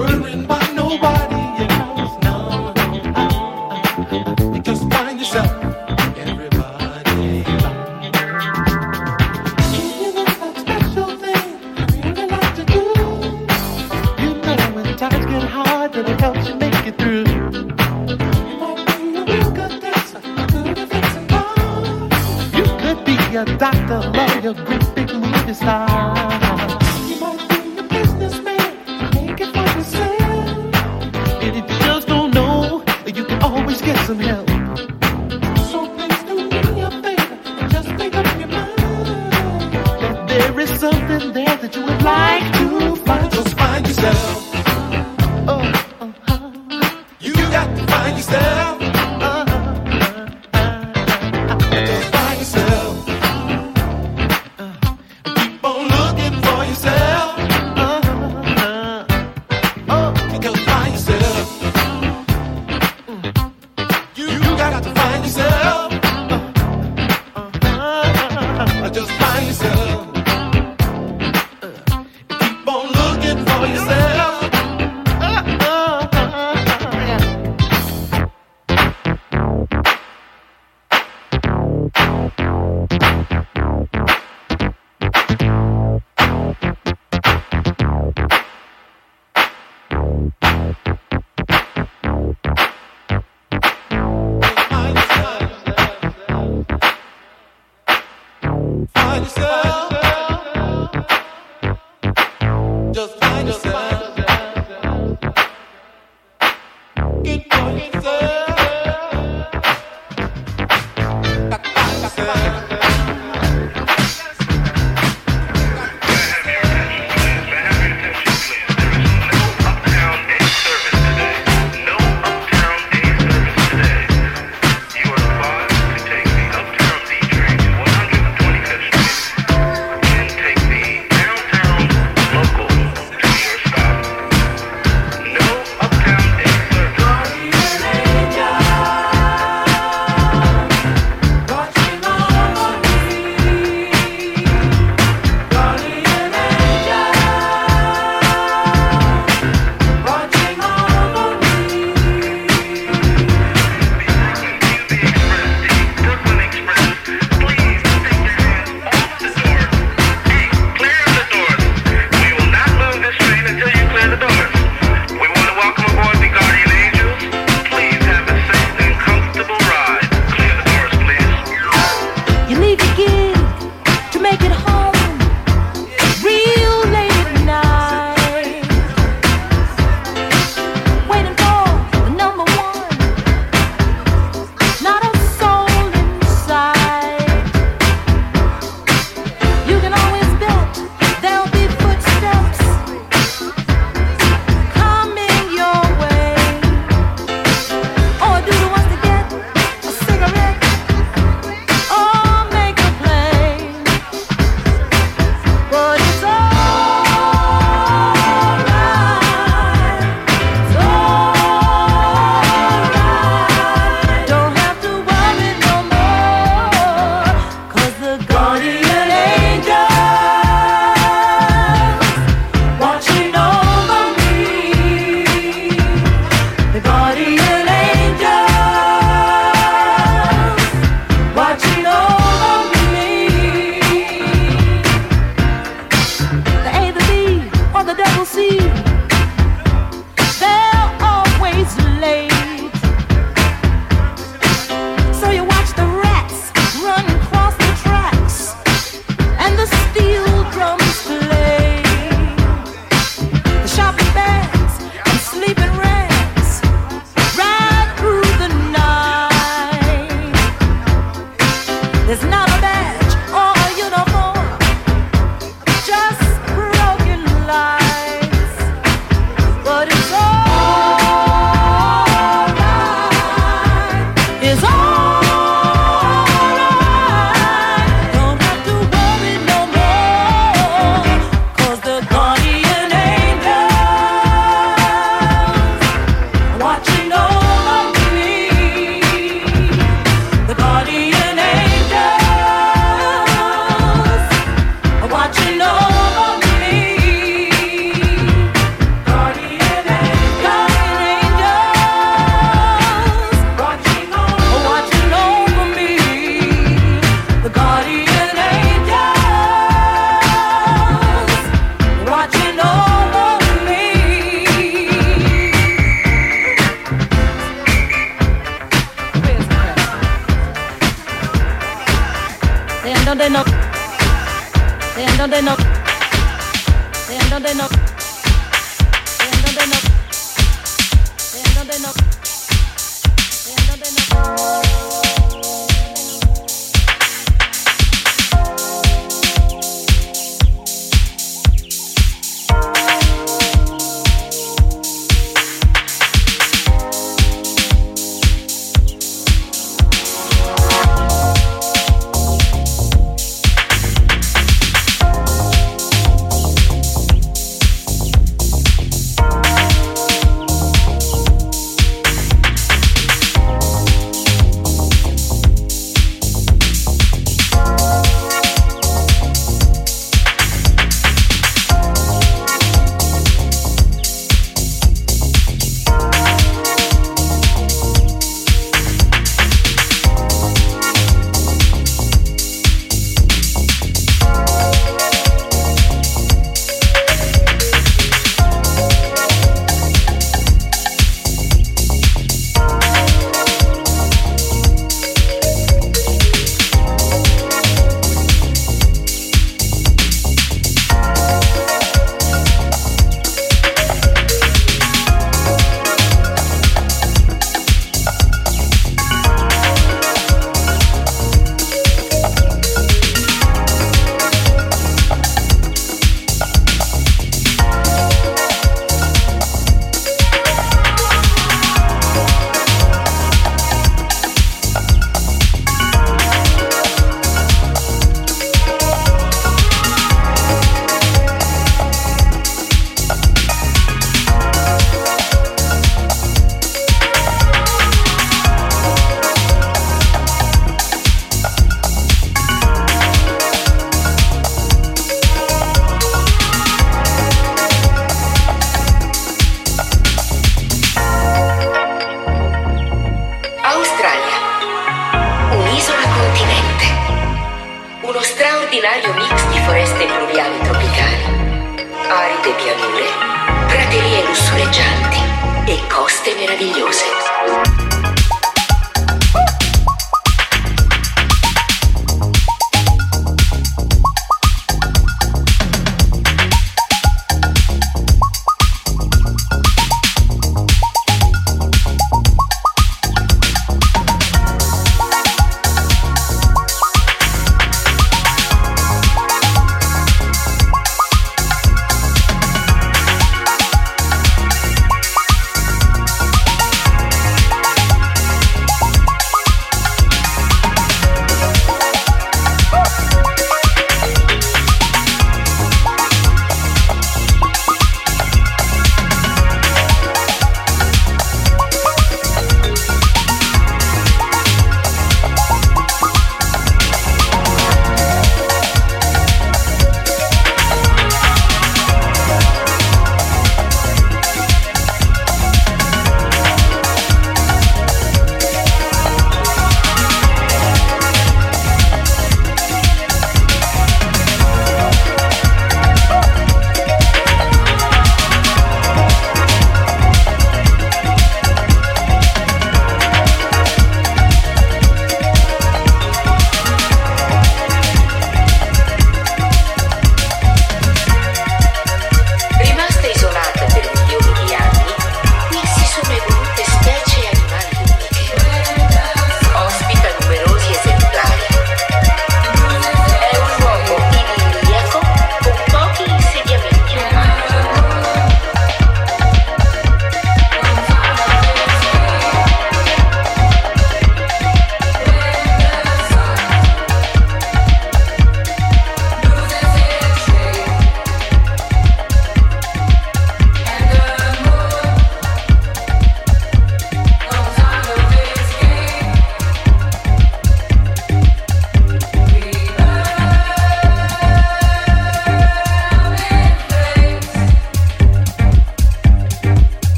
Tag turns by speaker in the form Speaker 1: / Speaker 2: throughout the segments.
Speaker 1: You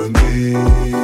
Speaker 2: Tout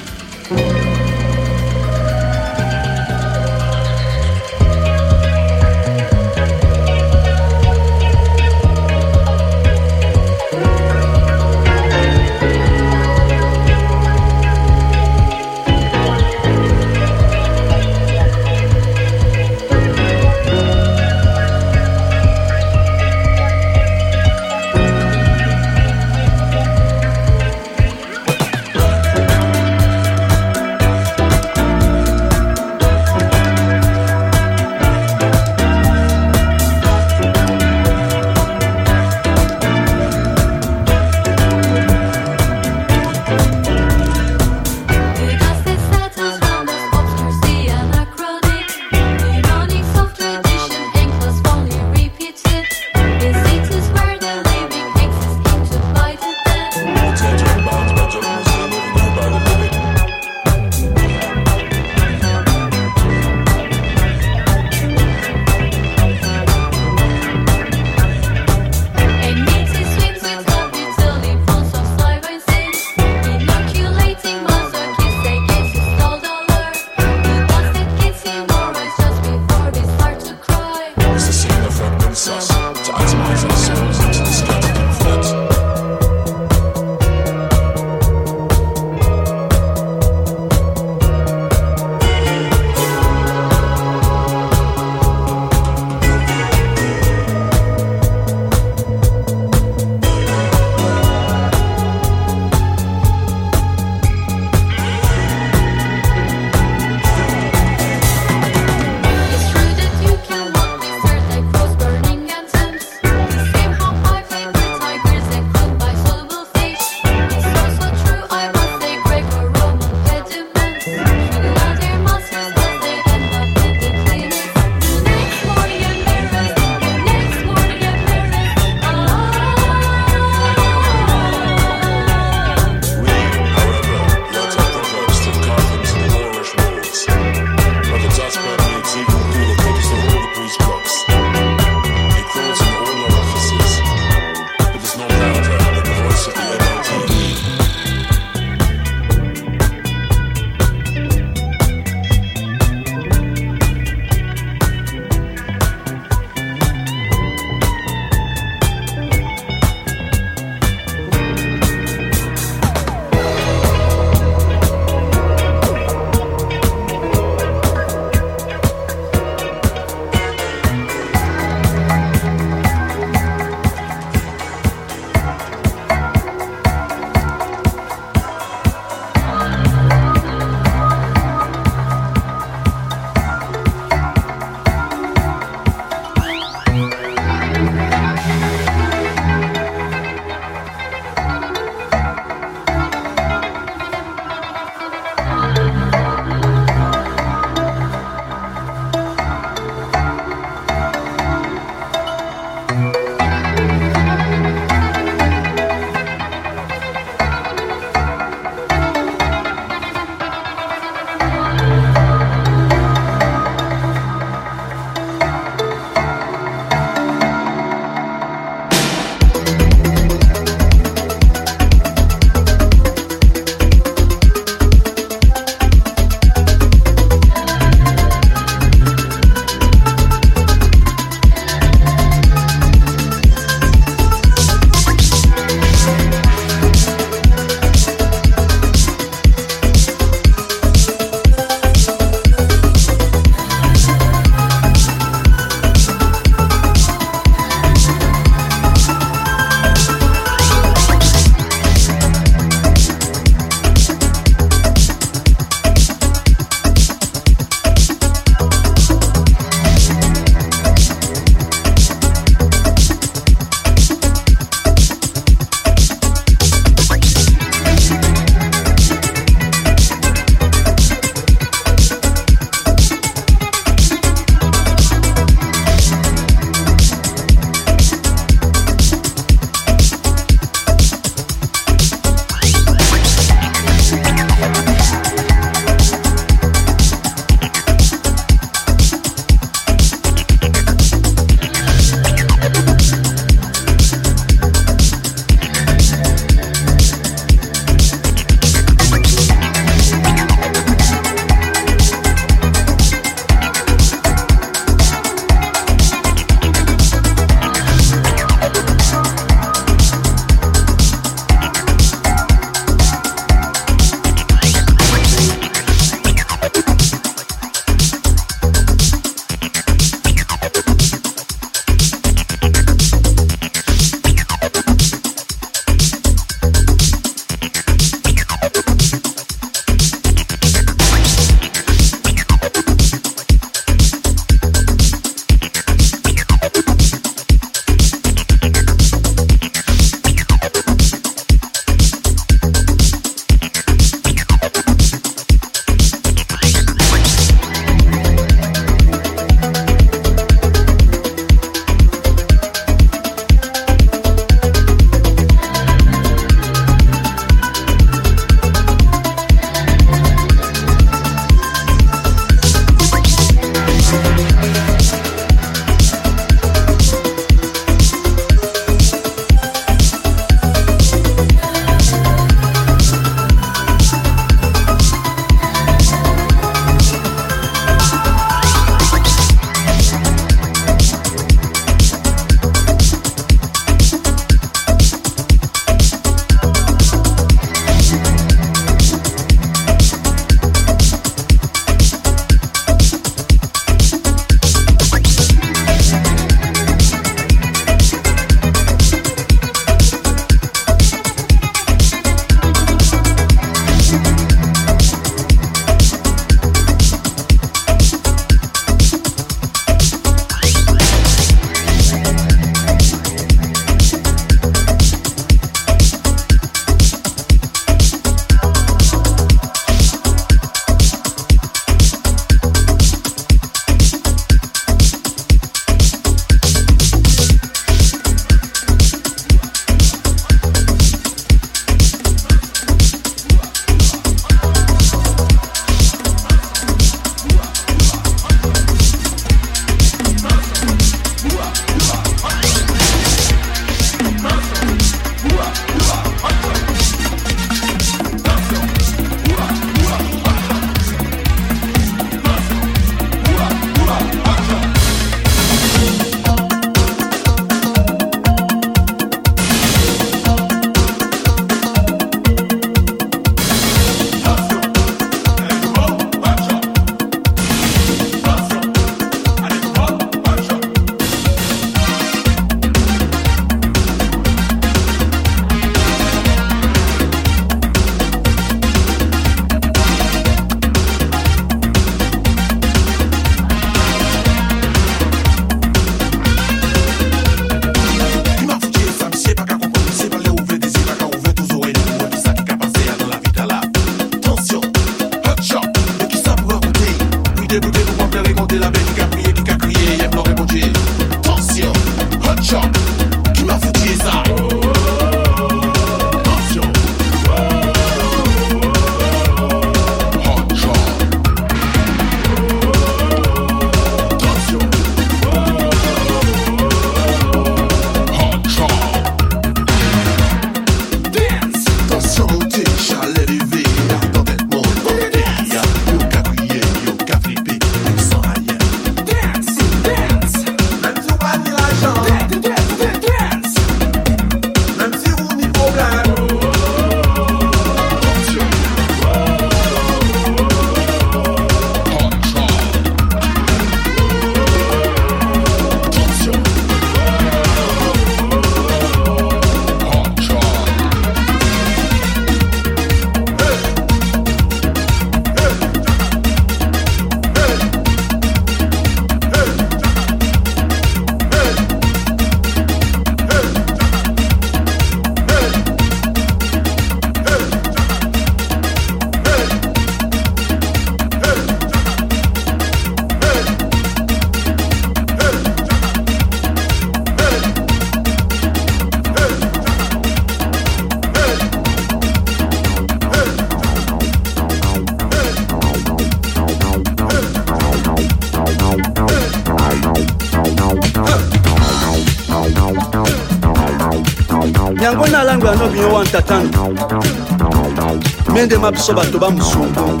Speaker 3: mendema biso bato bamusungu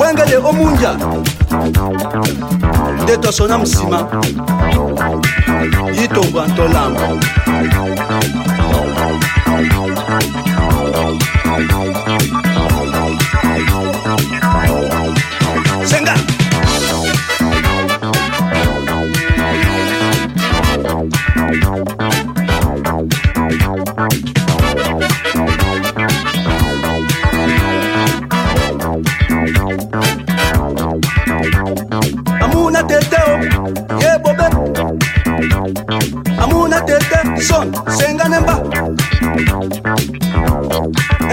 Speaker 3: wengele omunja nde tosona nsima yitombwa ntolamba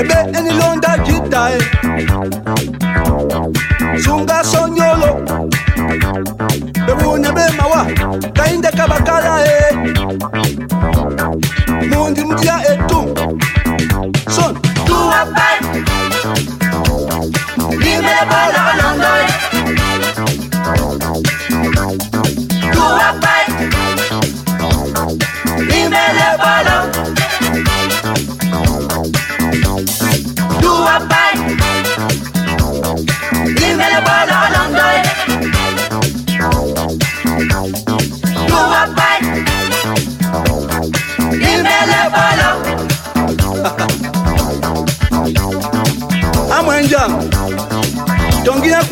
Speaker 3: baby, any loan that you die.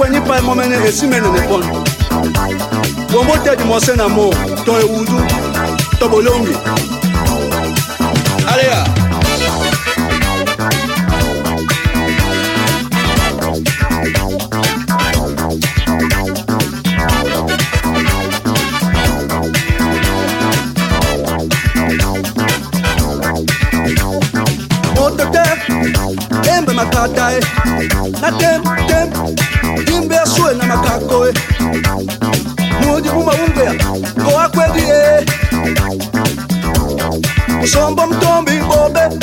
Speaker 3: fweni pa e mo mene e si mene ne kon bongo tedi mo se na
Speaker 4: mo to e wundu to bolongi. Aleya
Speaker 3: Motote,
Speaker 4: embe makata e, na tem, tem, ndoe.
Speaker 3: Mujibu maunga goa kweli sombo
Speaker 5: mtombi bobe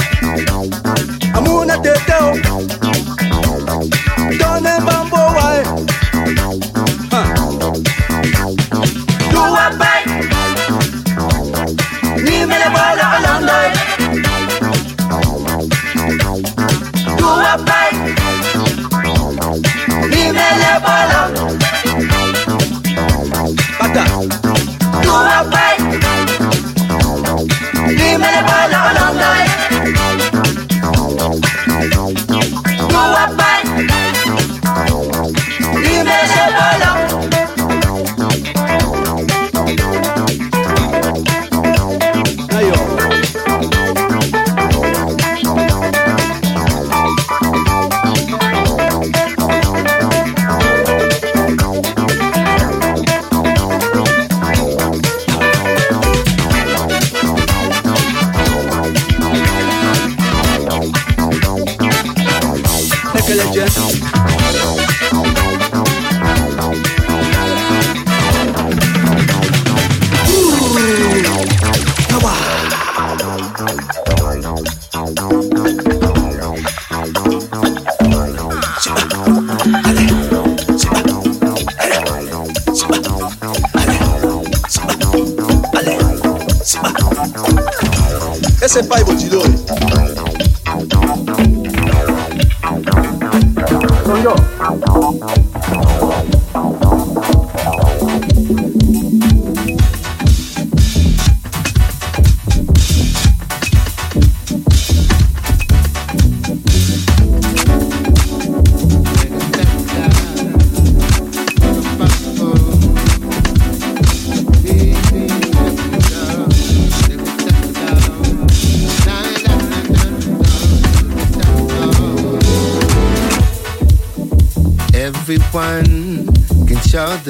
Speaker 5: sepáis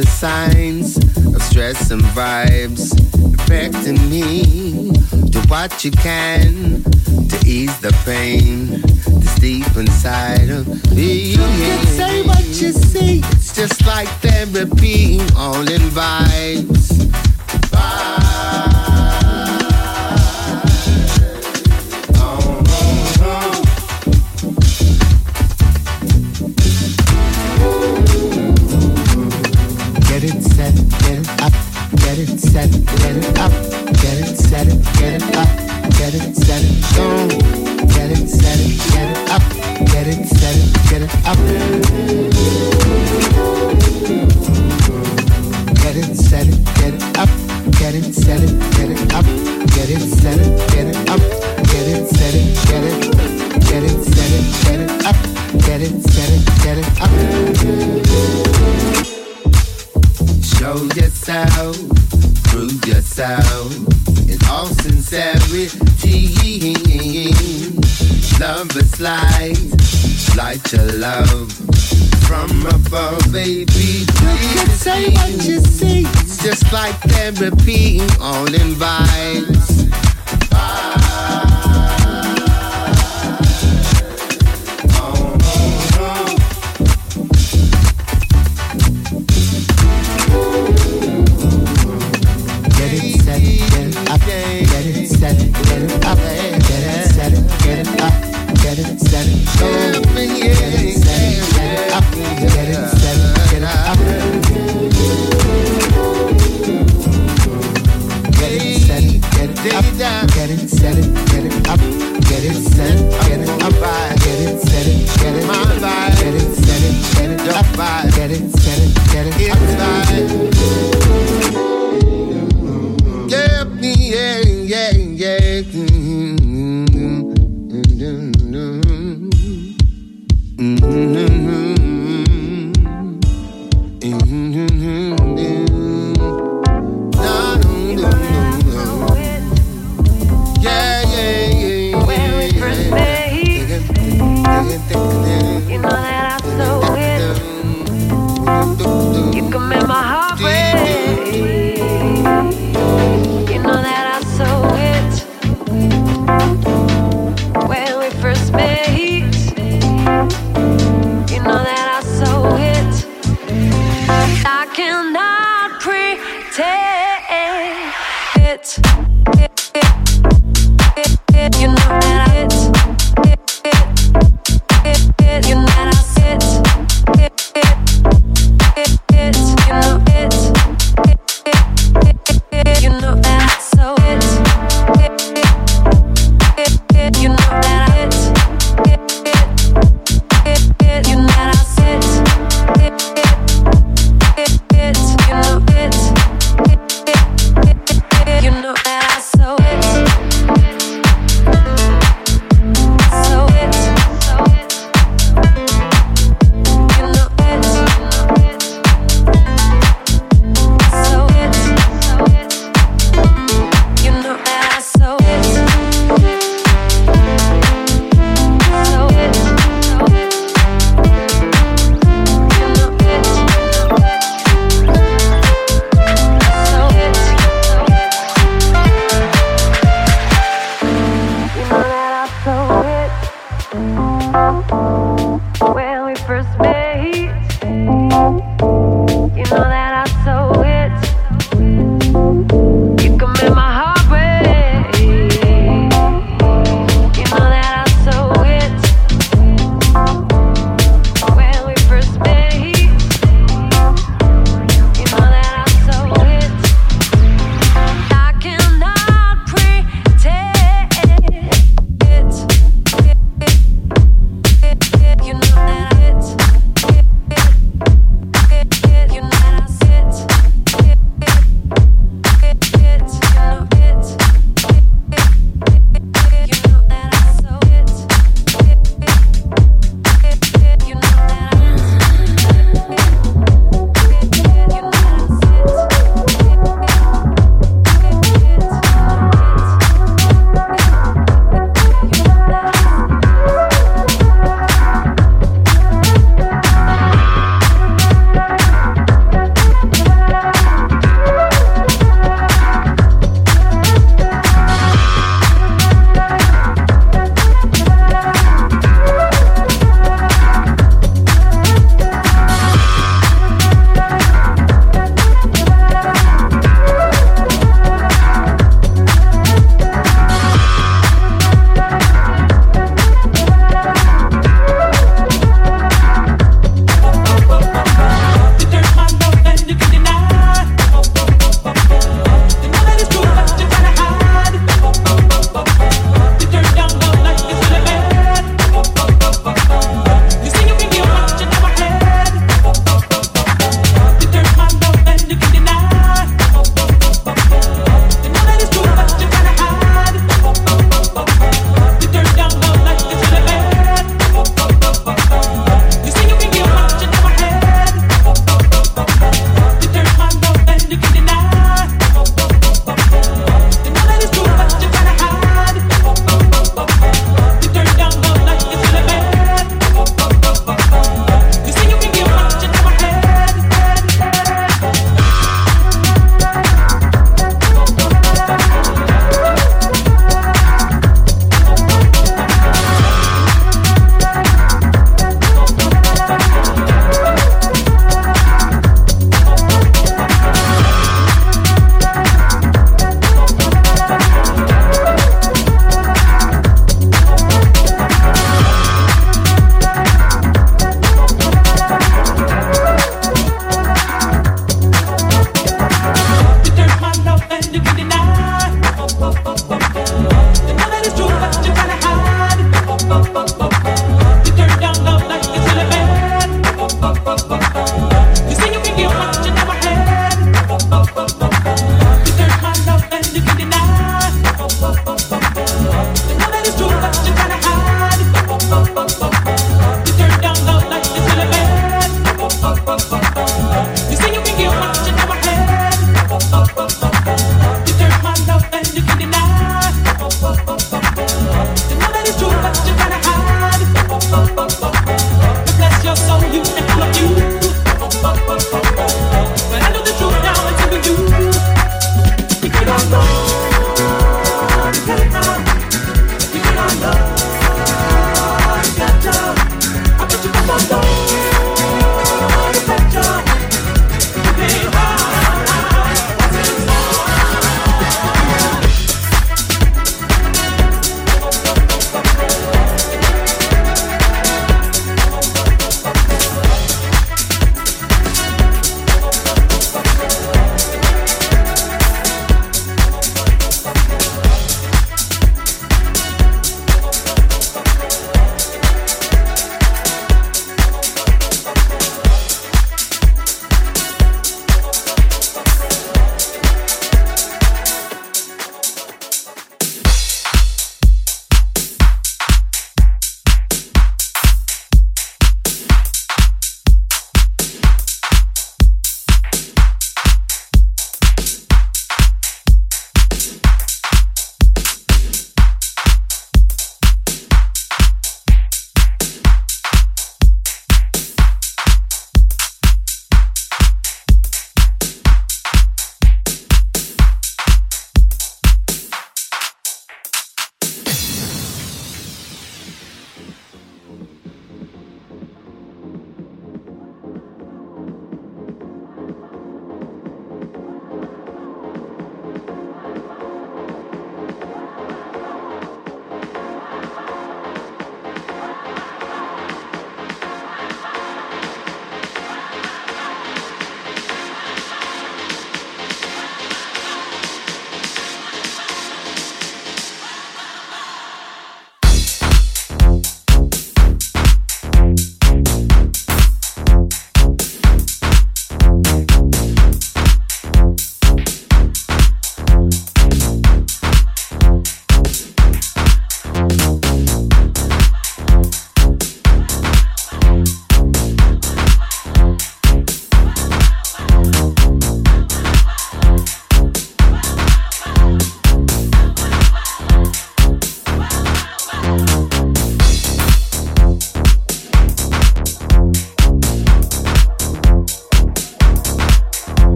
Speaker 5: the signs of stress and vibes affecting me. Do what you can to ease the pain that's deep inside of me. You can say what you see. It's just like therapy, set it, get it up. Get it, set it, get it up. Get it, set it, get it. Get it, set it, get it up. Get it, get it up. Show yourself, prove yourself in all sincerity. Love is light, light your love from above, baby. You can say what you see, it's just like therapy, all in vibes.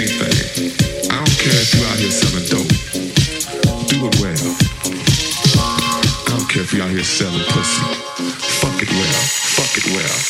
Speaker 6: I don't care if you out here selling dope. Do it well. I don't care if you out here selling pussy. Fuck it well. Fuck it well.